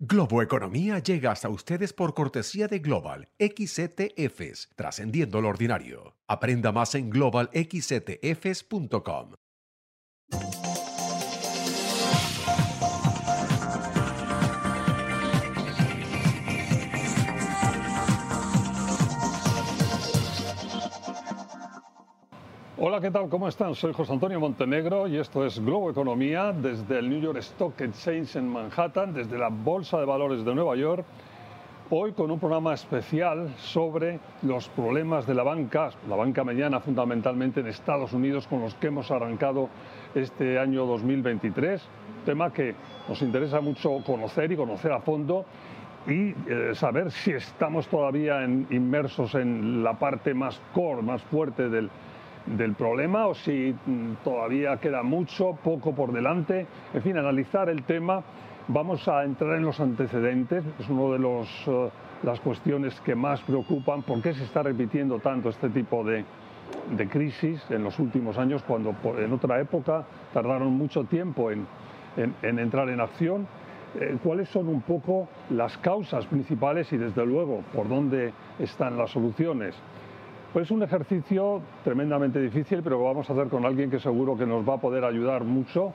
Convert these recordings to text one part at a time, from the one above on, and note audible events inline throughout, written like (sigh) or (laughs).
Globo Economía llega hasta ustedes por cortesía de Global XETFs, trascendiendo lo ordinario. Aprenda más en globalxetfs.com. Hola, ¿qué tal? ¿Cómo están? Soy José Antonio Montenegro y esto es Globo Economía desde el New York Stock Exchange en Manhattan, desde la Bolsa de Valores de Nueva York. Hoy con un programa especial sobre los problemas de la banca, la banca mediana fundamentalmente en Estados Unidos con los que hemos arrancado este año 2023. Tema que nos interesa mucho conocer y conocer a fondo y eh, saber si estamos todavía inmersos en la parte más core, más fuerte del del problema o si mm, todavía queda mucho, poco por delante. En fin, analizar el tema. Vamos a entrar en los antecedentes. Es una de los, eh, las cuestiones que más preocupan. ¿Por qué se está repitiendo tanto este tipo de, de crisis en los últimos años cuando en otra época tardaron mucho tiempo en, en, entrar en acción? Eh, ¿Cuáles son un poco las causas principales y desde luego por dónde están las soluciones? Pues un ejercicio tremendamente difícil, pero vamos a hacer con alguien que seguro que nos va a poder ayudar mucho.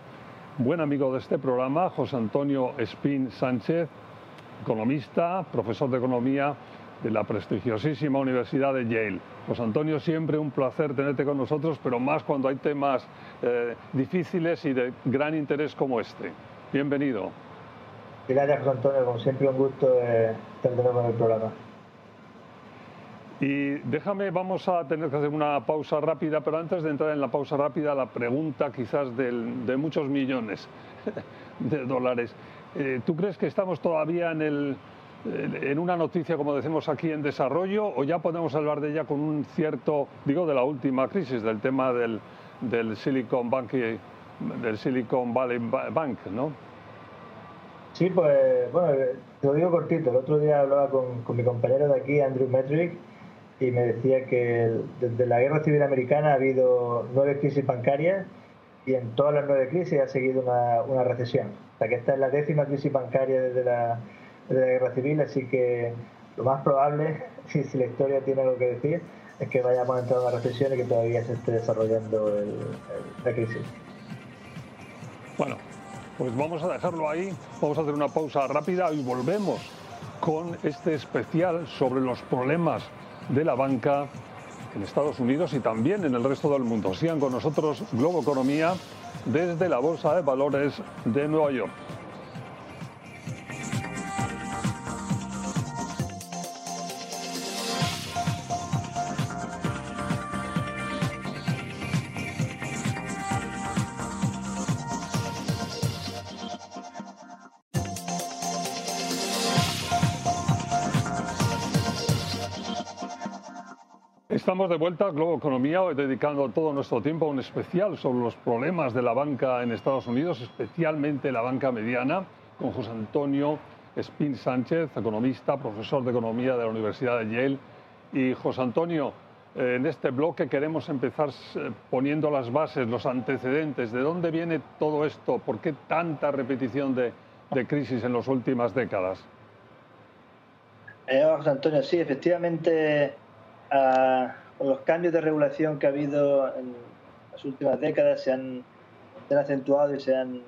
Buen amigo de este programa, José Antonio Espín Sánchez, economista, profesor de economía de la prestigiosísima Universidad de Yale. José Antonio, siempre un placer tenerte con nosotros, pero más cuando hay temas eh, difíciles y de gran interés como este. Bienvenido. Gracias, José Antonio. Como siempre, un gusto eh, estar nuevo en el programa. Y déjame, vamos a tener que hacer una pausa rápida, pero antes de entrar en la pausa rápida, la pregunta quizás de muchos millones (laughs) de dólares. Eh, ¿Tú crees que estamos todavía en, el, en una noticia, como decimos aquí, en desarrollo o ya podemos hablar de ella con un cierto, digo, de la última crisis, del tema del, del Silicon Bank del Silicon Valley Bank, ¿no? Sí, pues bueno, te lo digo cortito. El otro día hablaba con, con mi compañero de aquí, Andrew Metrick, y me decía que desde la guerra civil americana ha habido nueve crisis bancarias y en todas las nueve crisis ha seguido una, una recesión. O sea que esta es la décima crisis bancaria desde la, desde la guerra civil, así que lo más probable, (laughs) si, si, la historia tiene algo que decir, es que vayamos a entrar en una recesión y que todavía se esté desarrollando el, la crisis. Bueno, pues vamos a dejarlo ahí, vamos a hacer una pausa rápida y volvemos con este especial sobre los problemas de la banca en Estados Unidos y también en el resto del mundo. Sigan con nosotros Globo Economía desde la Bolsa de Valores de Nueva York. Estamos de vuelta a Globo Economía, hoy dedicando todo nuestro tiempo a un especial sobre los problemas de la banca en Estados Unidos, especialmente la banca mediana, con José Antonio Espín Sánchez, economista, profesor de economía de la Universidad de Yale. Y José Antonio, en este bloque queremos empezar eh, poniendo las bases, los antecedentes, de dónde viene todo esto, por qué tanta repetición de, crisis en las últimas décadas. Eh, José Antonio, sí, efectivamente. Ah, con los cambios de regulación que ha habido en las últimas décadas se han, acentuado y se han,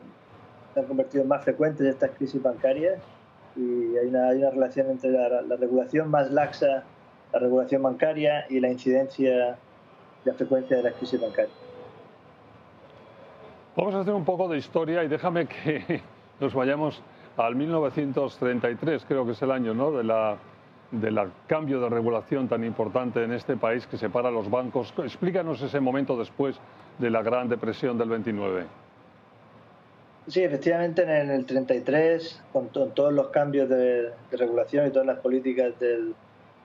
convertido en más frecuentes estas crisis bancarias y hay una, relación entre la, regulación más laxa, la regulación bancaria y la incidencia y la frecuencia de las crisis bancarias. Vamos a hacer un poco de historia y déjame que (laughs) nos vayamos al 1933, creo que es el año ¿no? de la del cambio de regulación tan importante en este país que separa a los bancos. Explícanos ese momento después de la Gran Depresión del 29. Sí, efectivamente en el 33, con todos los cambios de, regulación y todas las políticas del,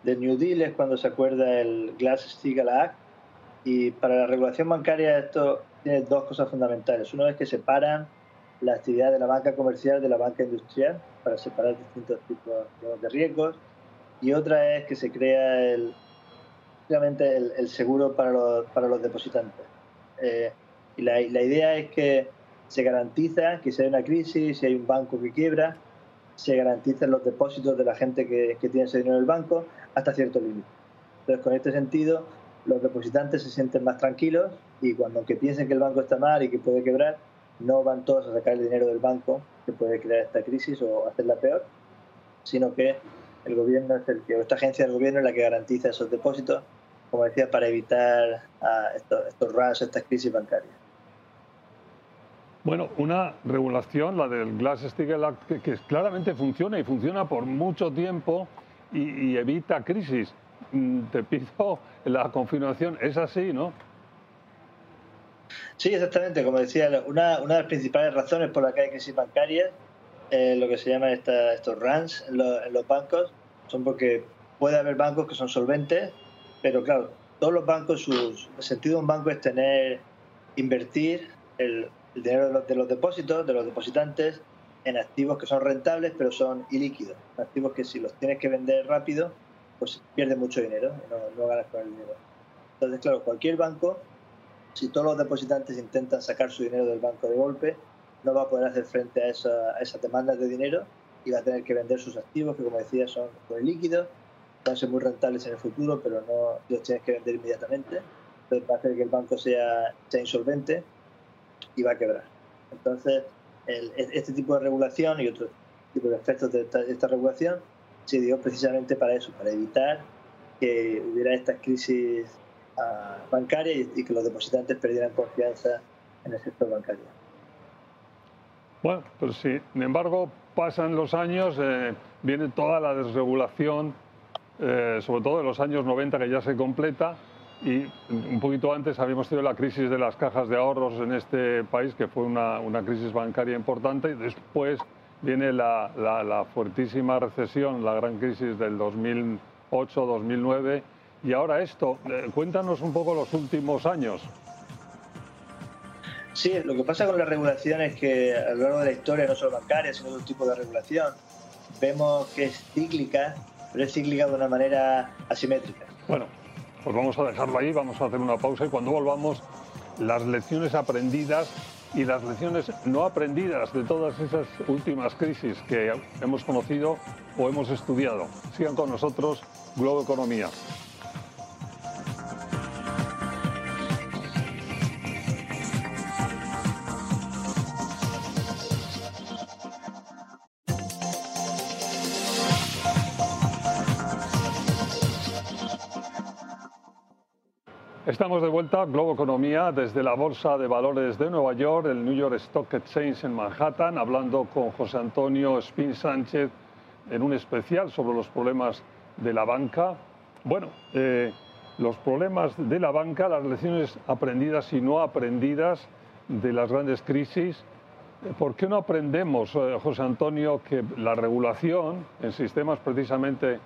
New Deal es cuando se acuerda el Glass-Steagall Act. Y para la regulación bancaria esto tiene dos cosas fundamentales. Uno es que separan la actividad de la banca comercial de la banca industrial para separar distintos tipos de riesgos y otra es que se crea el, el, seguro para los, para los depositantes. Eh, y la, la, idea es que se garantiza que si hay una crisis, si hay un banco que quiebra, se garanticen los depósitos de la gente que, que tiene ese dinero en el banco hasta cierto límite. Entonces, con este sentido, los depositantes se sienten más tranquilos y cuando aunque piensen que el banco está mal y que puede quebrar, no van todos a sacar el dinero del banco que puede crear esta crisis o hacerla peor, sino que el gobierno es el que, o esta agencia del gobierno es la que garantiza esos depósitos, como decía, para evitar ah, estos, estos runs, estas crisis bancarias. Bueno, una regulación, la del Glass-Steagall Act, que, claramente funciona y funciona por mucho tiempo y, evita crisis. Mm, te pido la confirmación, es así, ¿no? Sí, exactamente. Como decía, una, una de las principales razones por las que hay crisis bancarias, eh, lo que se llama estos runs en, en los bancos, son porque puede haber bancos que son solventes, pero claro, todos los bancos, el sentido de un banco es tener, invertir el, el dinero de los, depósitos, de los depositantes, en activos que son rentables pero son ilíquidos. Activos que si los tienes que vender rápido, pues pierdes mucho dinero y no, ganas con el dinero. Entonces, claro, cualquier banco, si todos los depositantes intentan sacar su dinero del banco de golpe, no va a poder hacer frente a, esa, esas demandas de dinero y va a tener que vender sus activos, que como decía son muy líquidos, van a ser muy rentables en el futuro, pero no los tienes que vender inmediatamente. Entonces va a hacer que el banco sea, sea insolvente y va a quebrar. Entonces, este tipo de regulación y otro tipo de efectos de esta, regulación se dio precisamente para eso, para evitar que hubiera estas crisis uh, bancarias y, que los depositantes perdieran confianza en el sector bancario. Bueno, pero sí, sin embargo, pasan los años, eh, viene toda la desregulación, eh, sobre todo en los años 90 que ya se completa, y un poquito antes habíamos tenido la crisis de las cajas de ahorros en este país, que fue una, una crisis bancaria importante, y después viene la, la, fuertísima recesión, la gran crisis del 2008-2009, y ahora esto. Eh, cuéntanos un poco los últimos años. Sí, lo que pasa con la regulación es que a lo largo de la historia, no solo bancaria, sino otro tipo de regulación, vemos que es cíclica, pero es cíclica de una manera asimétrica. Bueno, pues vamos a dejarlo ahí, vamos a hacer una pausa y cuando volvamos, las lecciones aprendidas y las lecciones no aprendidas de todas esas últimas crisis que hemos conocido o hemos estudiado. Sigan con nosotros, Globo Economía. Estamos de vuelta, Globo Economía, desde la Bolsa de Valores de Nueva York, el New York Stock Exchange en Manhattan, hablando con José Antonio Spin Sánchez en un especial sobre los problemas de la banca. Bueno, eh, los problemas de la banca, las lecciones aprendidas y no aprendidas de las grandes crisis. ¿Por qué no aprendemos, eh, José Antonio, que la regulación en sistemas precisamente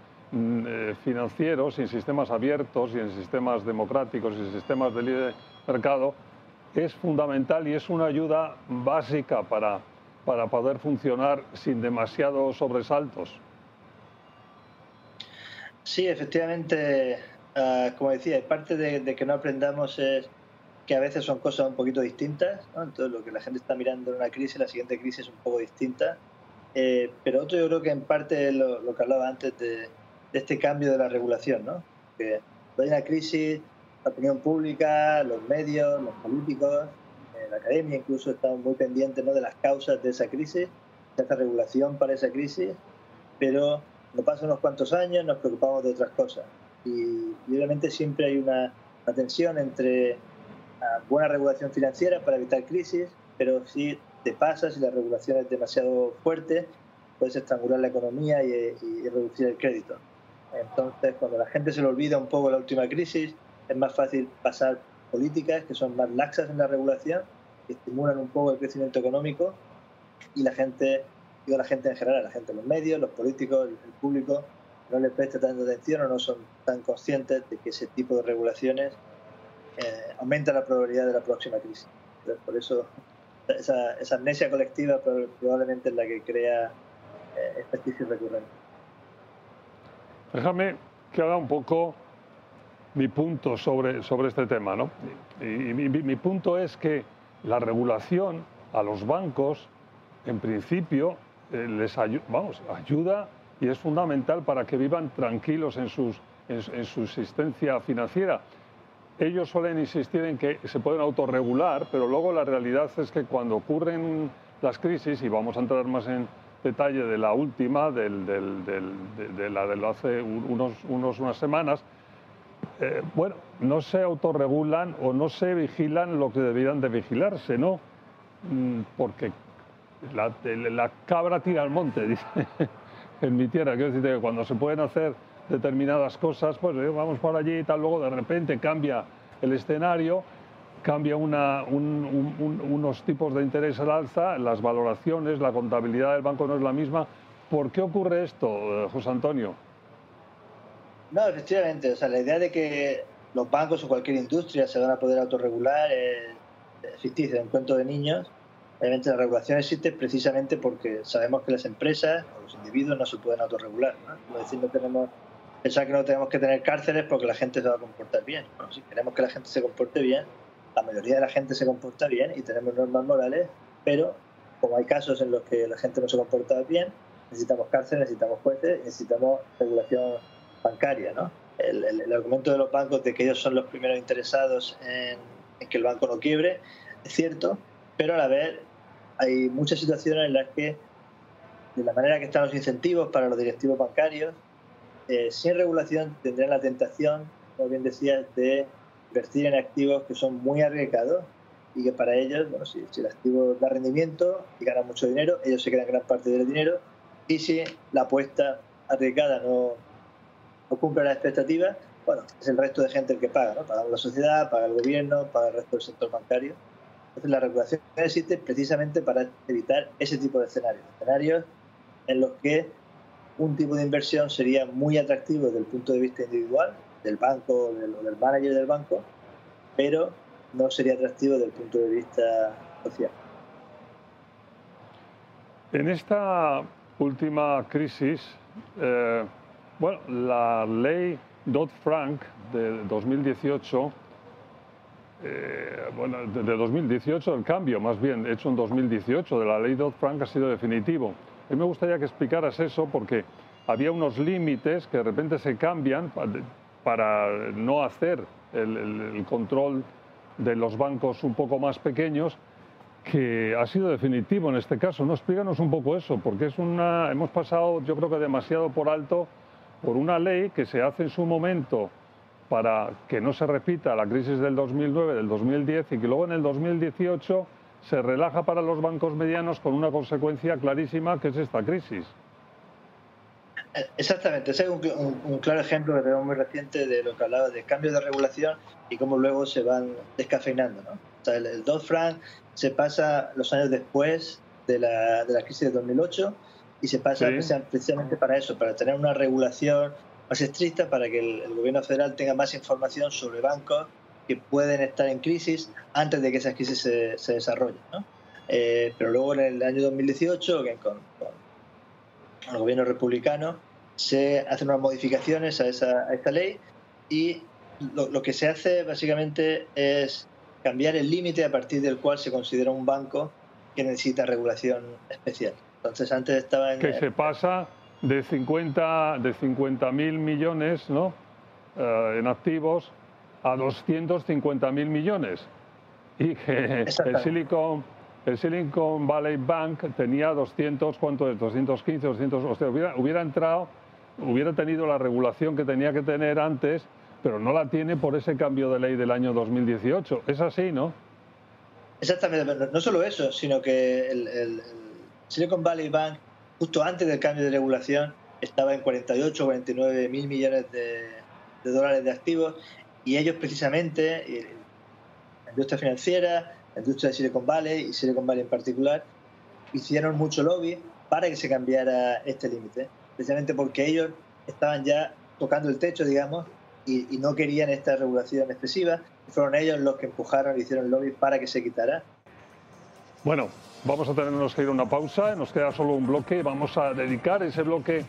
financieros, en sistemas abiertos en sistemas democráticos en sistemas de libre mercado es fundamental y es una ayuda básica para, para poder funcionar sin demasiados sobresaltos. Sí, efectivamente, ah, como decía, parte de, que no aprendamos es que a veces son cosas un poquito distintas. Entonces, lo que la gente está mirando en una crisis, la siguiente crisis es un poco distinta. Eh, pero otro, yo creo que en parte lo, lo que hablaba antes de, de este cambio de la regulación, ¿no? Que hay una crisis, la opinión pública, los medios, los políticos, eh, la academia incluso están muy pendientes ¿no? de las causas de esa crisis, de esta regulación para esa crisis, pero no pasan unos cuantos años, nos preocupamos de otras cosas. Y, obviamente siempre hay una, tensión entre buena regulación financiera para evitar crisis, pero si te pasa, si la regulación es demasiado fuerte, puedes estrangular la economía y reducir el crédito. Entonces, cuando la gente se le olvida un poco la última crisis, es más fácil pasar políticas que son más laxas en la regulación, que estimulan un poco el crecimiento económico y la gente, digo la gente en general, la gente, los medios, los políticos, el, público, no le presta tanta atención o no son tan conscientes de que ese tipo de regulaciones eh, aumenta la probabilidad de la próxima crisis. por eso esa, amnesia colectiva probablemente es la que crea eh, esta crisis recurrente. Déjame que haga un poco mi punto sobre, sobre este tema. ¿no? Y, mi, punto es que la regulación a los bancos, en principio, eh, les vamos, ayuda y es fundamental para que vivan tranquilos en, sus, en, su existencia financiera. Ellos suelen insistir en que se pueden autorregular, pero luego la realidad es que cuando ocurren las crisis, y vamos a entrar más en detalle de la última, del, de, la de hace unos, unas semanas, eh, bueno, no se autorregulan o no se vigilan lo que deberían de vigilarse, ¿no? Mm, porque la, cabra tira al monte, (laughs) dice en mi tierra. Quiero decir que cuando se pueden hacer determinadas cosas, pues eh, vamos por allí y tal, luego de repente cambia el escenario, cambia una, unos tipos de interés al alza, las valoraciones, la contabilidad del banco no es la misma. ¿Por qué ocurre esto, eh, José Antonio? No, efectivamente, o sea, la idea de que los bancos o cualquier industria se van a poder autorregular es ficticia, un cuento de niños. Obviamente la regulación existe precisamente porque sabemos que las empresas o los individuos no se pueden autorregular. ¿no? Es decir, no tenemos, pensar que no tenemos que tener cárceles porque la gente se va a comportar bien. si queremos que la gente se comporte bien, la mayoría de la gente se comporta bien y tenemos normas morales, pero como hay casos en los que la gente no se comporta bien, necesitamos cárceles, necesitamos jueces, necesitamos regulación bancaria. ¿no? El, argumento de los bancos de que ellos son los primeros interesados en, que el banco no quiebre es cierto, pero a la vez hay muchas situaciones en las que, de la manera que están los incentivos para los directivos bancarios, eh, sin regulación tendrán la tentación, como bien decías, de invertir en activos que son muy arriesgados y que para ellos, bueno, si, si el activo da rendimiento y gana mucho dinero, ellos se quedan gran parte del dinero y si la apuesta arriesgada no, no cumple las expectativas, bueno, es el resto de gente el que paga, ¿no? Paga la sociedad, paga el gobierno, paga el resto del sector bancario. Entonces la regulación existe precisamente para evitar ese tipo de escenarios, escenarios en los que un tipo de inversión sería muy atractivo desde el punto de vista individual, del banco o del, del manager del banco, pero no sería atractivo desde el punto de vista social. En esta última crisis, eh, bueno, la ley Dodd-Frank de 2018, eh, bueno, de, 2018 el cambio más bien hecho en 2018 de la ley Dodd-Frank ha sido definitivo. A mí me gustaría que explicaras eso porque había unos límites que de repente se cambian para no hacer el, control de los bancos un poco más pequeños que ha sido definitivo en este caso. No explícanos un poco eso, porque es una hemos pasado, yo creo que demasiado por alto por una ley que se hace en su momento para que no se repita la crisis del 2009, del 2010 y que luego en el 2018 se relaja para los bancos medianos con una consecuencia clarísima que es esta crisis. Exactamente, ese es un, claro ejemplo que tenemos muy reciente de lo que hablaba de cambios de regulación y cómo luego se van descafeinando. ¿no? O sea, el, el Dodd-Frank se pasa los años después de la, de la crisis de 2008 y se pasa precisamente para eso, para tener una regulación más estricta, para que el, gobierno federal tenga más información sobre bancos que pueden estar en crisis antes de que esas crisis se, se desarrollen. ¿no? Eh, pero luego en el año 2018, con, el gobierno republicano, se hacen unas modificaciones a, esa, a esta ley y lo, lo, que se hace básicamente es cambiar el límite a partir del cual se considera un banco que necesita regulación especial. Entonces antes estaba en... Que se pasa de 50 de 50 mil millones ¿no? Eh, en activos a 250 mil millones. Y que el Silicon, el Silicon Valley Bank tenía 200, ¿cuánto es? 215, 200, o sea, hubiera, entrado, hubiera tenido la regulación que tenía que tener antes, pero no la tiene por ese cambio de ley del año 2018. Es así, ¿no? Exactamente, no solo eso, sino que el Silicon Valley Bank, justo antes del cambio de regulación, estaba en 48 o 49 mil millones de, dólares de activos y ellos precisamente, la industria financiera, la industria de Silicon Valley y Silicon Valley en particular, hicieron mucho lobby para que se cambiara este límite, precisamente porque ellos estaban ya tocando el techo, digamos, y, y, no querían esta regulación excesiva. Fueron ellos los que empujaron y hicieron lobby para que se quitara. Bueno, vamos a tenernos que ir a una pausa, nos queda solo un bloque, vamos a dedicar ese bloque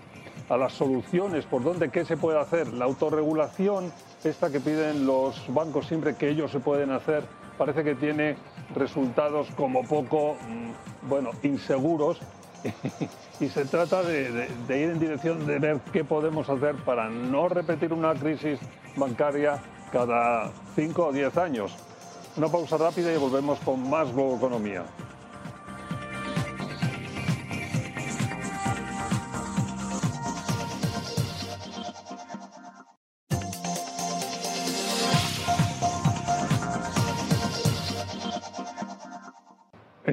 a las soluciones, por dónde, qué se puede hacer. La autorregulación, esta que piden los bancos siempre que ellos se pueden hacer, parece que tiene resultados como poco, mm, bueno, inseguros (laughs) y se trata de, ir en dirección de ver qué podemos hacer para no repetir una crisis bancaria cada 5 o 10 años. Una pausa rápida y volvemos con más Globo Economía.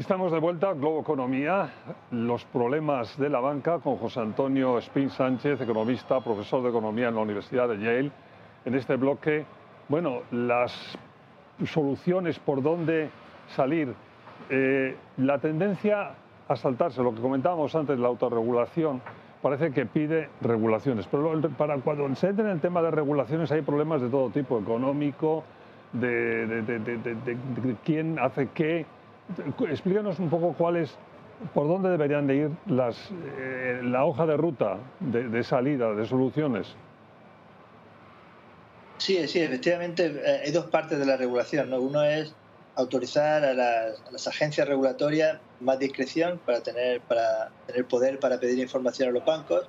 Estamos de vuelta, Globo Economía, los problemas de la banca con José Antonio Spin Sánchez, economista, profesor de economía en la Universidad de Yale. En este bloque, bueno, las soluciones por dónde salir. Eh, la tendencia a saltarse, lo que comentábamos antes, la autorregulación, parece que pide regulaciones. Pero para cuando se entra en el tema de regulaciones hay problemas de todo tipo, económico, de quién hace qué explícanos un poco cuáles, por dónde deberían de ir las, eh, la hoja de ruta de, salida, de soluciones. Sí, sí, efectivamente eh, hay dos partes de la regulación. ¿no? Uno es autorizar a las, agencias regulatorias más discreción para tener, para tener poder para pedir información a los bancos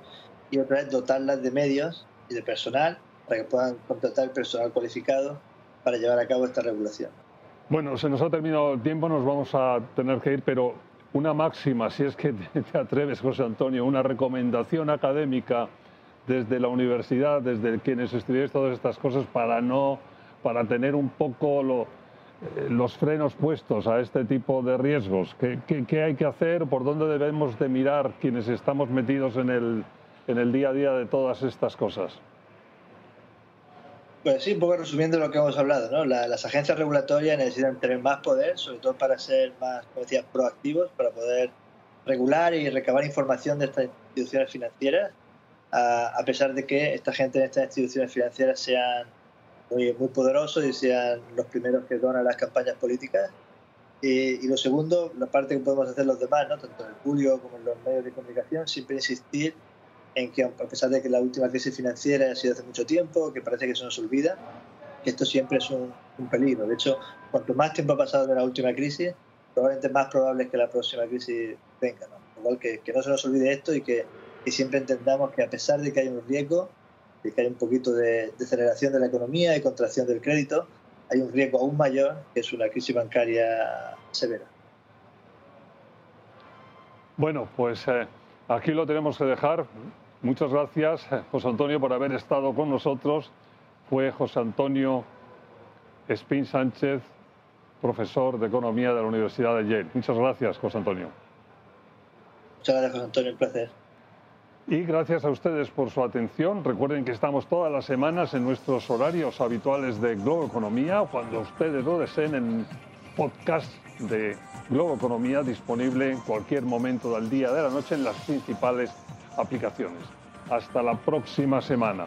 y otra es dotarlas de medios y de personal para que puedan contratar personal cualificado para llevar a cabo esta regulación. Bueno, se nos ha terminado el tiempo, nos vamos a tener que ir, pero una máxima, si es que (laughs) te atreves, José Antonio, una recomendación académica desde la universidad, desde quienes estudiáis todas estas cosas, para no, para tener un poco eh, los frenos puestos a este tipo de riesgos. ¿Qué, ¿Qué, hay que hacer? ¿Por dónde debemos de mirar quienes estamos metidos en el día a día de todas estas cosas? Pues sí, un poco resumiendo lo que hemos hablado, ¿no? las agencias regulatorias necesitan tener más poder, sobre todo para ser más, como decía, proactivos, para poder regular y recabar información de estas instituciones financieras, a, pesar de que esta gente en estas instituciones financieras sean muy, muy poderosos y sean los primeros que donan las campañas políticas. Y, y, lo segundo, la parte que podemos hacer los demás, ¿no? tanto en el público como en los medios de comunicación, siempre insistir en que a pesar de que la última crisis financiera ha sido hace mucho tiempo, que parece que se nos olvida, que esto siempre es un, peligro. De hecho, cuanto más tiempo ha pasado de la última crisis, probablemente más probable es que la próxima crisis venga. ¿no? Igual que, que, no se nos olvide esto y que, siempre entendamos que a pesar de que hay un riesgo, de que hay un poquito de deceleración de la economía y contracción del crédito, hay un riesgo aún mayor, que es una crisis bancaria severa. Bueno, pues eh, aquí lo tenemos que dejar. Muchas gracias, José Antonio, por haber estado con nosotros. Fue José Antonio Espín Sánchez, profesor de Economía de la Universidad de Yale. Muchas gracias, José Antonio. Muchas gracias, José Antonio, un placer. Y gracias a ustedes por su atención. Recuerden que estamos todas las semanas en nuestros horarios habituales de Globo Economía, cuando ustedes lo deseen en podcast de Globo Economía, disponible en cualquier momento del día de la noche en las principales aplicaciones. Hasta la próxima semana.